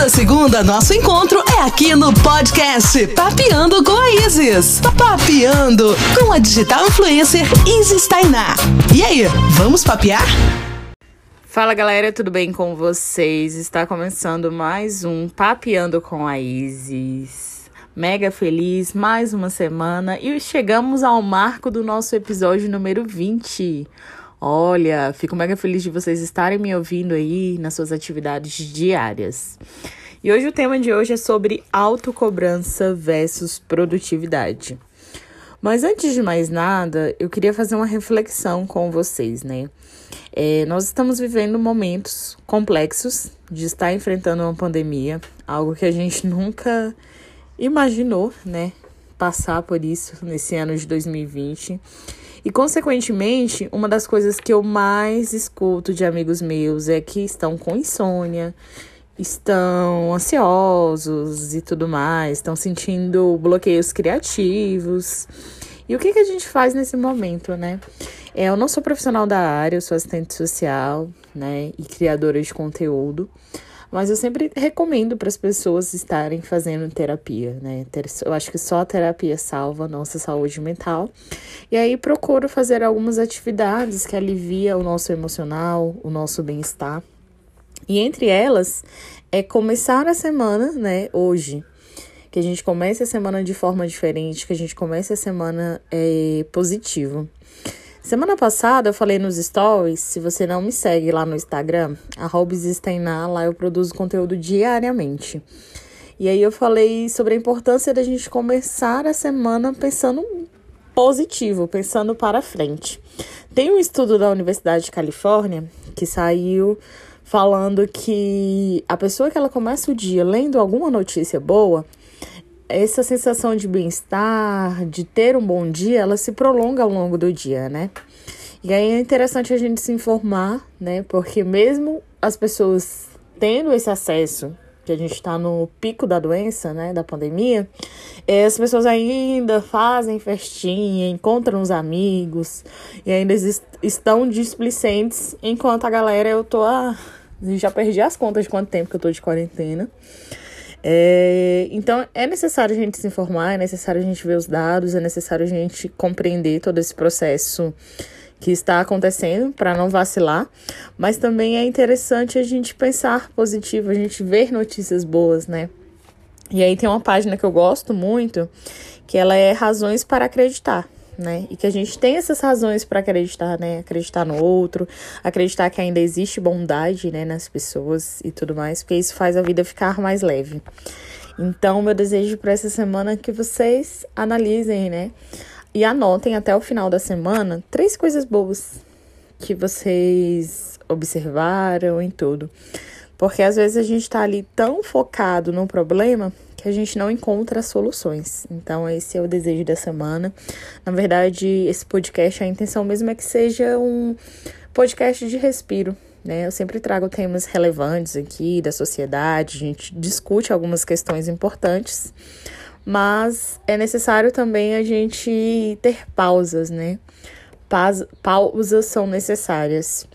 Toda segunda, nosso encontro é aqui no podcast Papeando com a Isis. Papeando com a digital influencer Isis Tainá. E aí, vamos papear? Fala galera, tudo bem com vocês? Está começando mais um Papeando com a Isis. Mega feliz, mais uma semana e chegamos ao marco do nosso episódio número 20. Olha, fico mega feliz de vocês estarem me ouvindo aí nas suas atividades diárias. E hoje o tema de hoje é sobre autocobrança versus produtividade. Mas antes de mais nada, eu queria fazer uma reflexão com vocês, né? É, nós estamos vivendo momentos complexos de estar enfrentando uma pandemia, algo que a gente nunca imaginou, né? Passar por isso nesse ano de 2020. E, consequentemente, uma das coisas que eu mais escuto de amigos meus é que estão com insônia, estão ansiosos e tudo mais, estão sentindo bloqueios criativos. E o que, que a gente faz nesse momento, né? É, eu não sou profissional da área, eu sou assistente social, né, e criadora de conteúdo. Mas eu sempre recomendo para as pessoas estarem fazendo terapia, né? Eu acho que só a terapia salva a nossa saúde mental. E aí procuro fazer algumas atividades que aliviam o nosso emocional, o nosso bem-estar. E entre elas é começar a semana, né, hoje. Que a gente comece a semana de forma diferente, que a gente comece a semana é, positivo. Semana passada eu falei nos stories, se você não me segue lá no Instagram, Steinar, lá eu produzo conteúdo diariamente. E aí eu falei sobre a importância da gente começar a semana pensando positivo, pensando para frente. Tem um estudo da Universidade de Califórnia que saiu falando que a pessoa que ela começa o dia lendo alguma notícia boa, essa sensação de bem-estar, de ter um bom dia, ela se prolonga ao longo do dia, né? E aí é interessante a gente se informar, né? Porque mesmo as pessoas tendo esse acesso, que a gente está no pico da doença, né? Da pandemia, eh, as pessoas ainda fazem festinha, encontram os amigos e ainda estão displicentes, enquanto a galera eu tô a. Já perdi as contas de quanto tempo que eu tô de quarentena. É, então é necessário a gente se informar, é necessário a gente ver os dados, é necessário a gente compreender todo esse processo que está acontecendo para não vacilar, mas também é interessante a gente pensar positivo, a gente ver notícias boas, né? E aí tem uma página que eu gosto muito, que ela é razões para acreditar né? E que a gente tem essas razões para acreditar, né? Acreditar no outro, acreditar que ainda existe bondade, né, nas pessoas e tudo mais, porque isso faz a vida ficar mais leve. Então, meu desejo para essa semana é que vocês analisem, né? E anotem até o final da semana três coisas boas que vocês observaram em tudo. Porque às vezes a gente tá ali tão focado no problema que a gente não encontra soluções. Então, esse é o desejo da semana. Na verdade, esse podcast, a intenção mesmo é que seja um podcast de respiro. Né? Eu sempre trago temas relevantes aqui da sociedade, a gente discute algumas questões importantes, mas é necessário também a gente ter pausas, né? pausas são necessárias.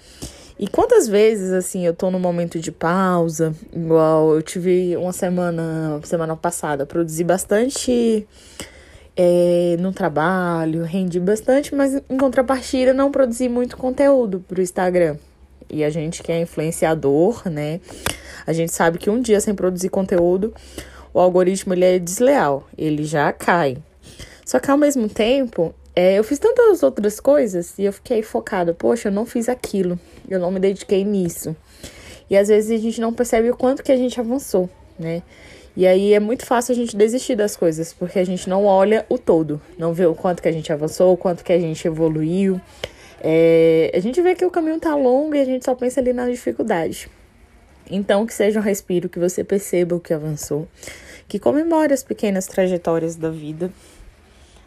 E quantas vezes, assim, eu tô no momento de pausa, igual eu tive uma semana, semana passada, produzi bastante é, no trabalho, rendi bastante, mas em contrapartida não produzi muito conteúdo pro Instagram. E a gente que é influenciador, né? A gente sabe que um dia sem produzir conteúdo, o algoritmo ele é desleal, ele já cai. Só que ao mesmo tempo, é, eu fiz tantas outras coisas e eu fiquei focada. Poxa, eu não fiz aquilo. Eu não me dediquei nisso. E às vezes a gente não percebe o quanto que a gente avançou, né? E aí é muito fácil a gente desistir das coisas, porque a gente não olha o todo, não vê o quanto que a gente avançou, o quanto que a gente evoluiu. É, a gente vê que o caminho tá longo e a gente só pensa ali na dificuldade. Então, que seja um respiro, que você perceba o que avançou, que comemore as pequenas trajetórias da vida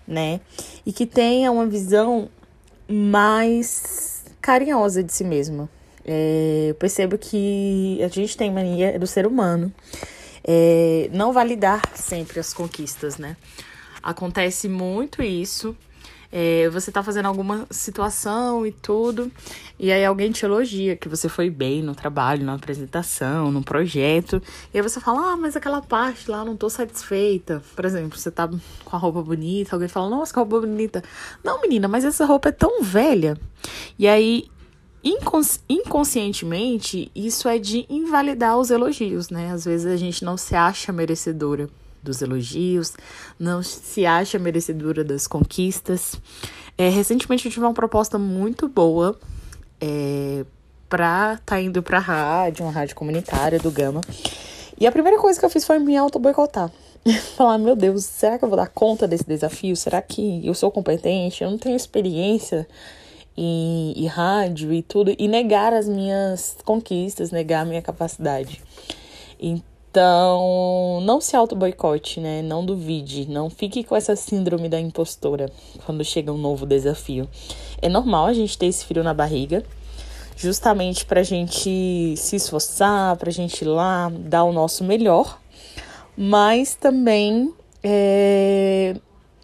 né? E que tenha uma visão mais carinhosa de si mesma. É, eu percebo que a gente tem mania do ser humano é, não validar sempre as conquistas, né? Acontece muito isso é, você tá fazendo alguma situação e tudo, e aí alguém te elogia que você foi bem no trabalho, na apresentação, no projeto, e aí você fala, ah, mas aquela parte lá não tô satisfeita. Por exemplo, você tá com a roupa bonita, alguém fala, nossa, que roupa bonita. Não, menina, mas essa roupa é tão velha. E aí Incons inconscientemente, isso é de invalidar os elogios, né? Às vezes a gente não se acha merecedora dos elogios, não se acha merecedora das conquistas. É, recentemente eu tive uma proposta muito boa é, pra tá indo pra rádio, uma rádio comunitária do Gama. E a primeira coisa que eu fiz foi me auto-boicotar. Falar, meu Deus, será que eu vou dar conta desse desafio? Será que eu sou competente? Eu não tenho experiência em, em rádio e tudo. E negar as minhas conquistas, negar a minha capacidade. Então, então, não se auto-boicote, né? Não duvide, não fique com essa síndrome da impostora quando chega um novo desafio. É normal a gente ter esse frio na barriga, justamente pra gente se esforçar, pra gente ir lá dar o nosso melhor, mas também é,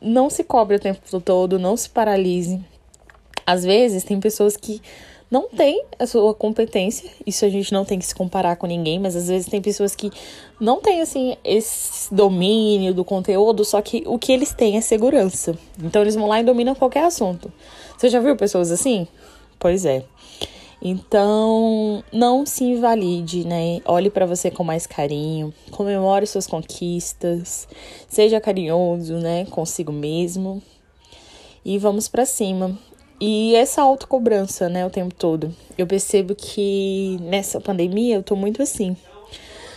não se cobre o tempo todo, não se paralise. Às vezes tem pessoas que não tem a sua competência. Isso a gente não tem que se comparar com ninguém, mas às vezes tem pessoas que não têm assim esse domínio do conteúdo, só que o que eles têm é segurança. Então eles vão lá e dominam qualquer assunto. Você já viu pessoas assim? Pois é. Então, não se invalide, né? Olhe para você com mais carinho, comemore suas conquistas, seja carinhoso, né, consigo mesmo. E vamos para cima. E essa autocobrança, né, o tempo todo. Eu percebo que nessa pandemia eu tô muito assim.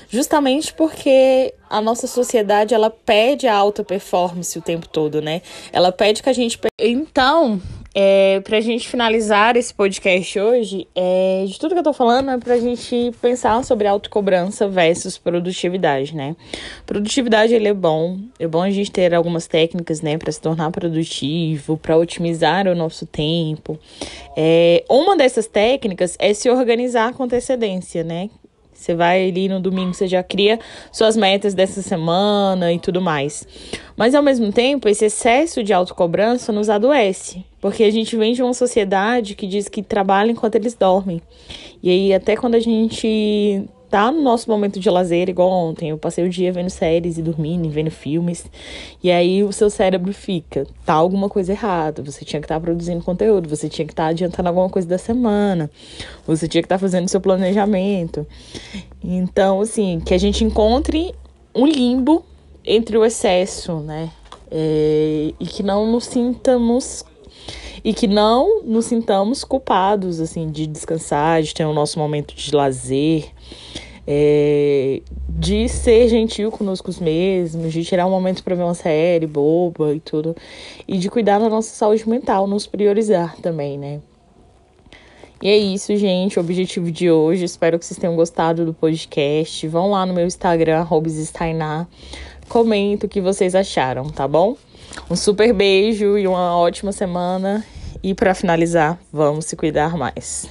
Justamente porque a nossa sociedade ela pede a alta performance o tempo todo, né? Ela pede que a gente. Então, é, pra gente finalizar esse podcast hoje, é, de tudo que eu tô falando é pra gente pensar sobre autocobrança versus produtividade, né? Produtividade, ele é bom, é bom a gente ter algumas técnicas, né, para se tornar produtivo, para otimizar o nosso tempo. É, uma dessas técnicas é se organizar com antecedência, né? Você vai ali no domingo, você já cria suas metas dessa semana e tudo mais. Mas ao mesmo tempo, esse excesso de autocobrança nos adoece, porque a gente vem de uma sociedade que diz que trabalha enquanto eles dormem. E aí, até quando a gente tá no nosso momento de lazer, igual ontem. Eu passei o dia vendo séries e dormindo, vendo filmes. E aí o seu cérebro fica, tá alguma coisa errada. Você tinha que estar tá produzindo conteúdo, você tinha que estar tá adiantando alguma coisa da semana, você tinha que estar tá fazendo seu planejamento. Então, assim, que a gente encontre um limbo entre o excesso, né? É, e que não nos sintamos e que não nos sintamos culpados assim de descansar, de ter o nosso momento de lazer, é, de ser gentil conosco mesmos, de tirar um momento para ver uma série boba e tudo, e de cuidar da nossa saúde mental, nos priorizar também, né? E é isso, gente, o objetivo de hoje. Espero que vocês tenham gostado do podcast. Vão lá no meu Instagram, Steinar. Comenta o que vocês acharam, tá bom? Um super beijo e uma ótima semana. E para finalizar, vamos se cuidar mais.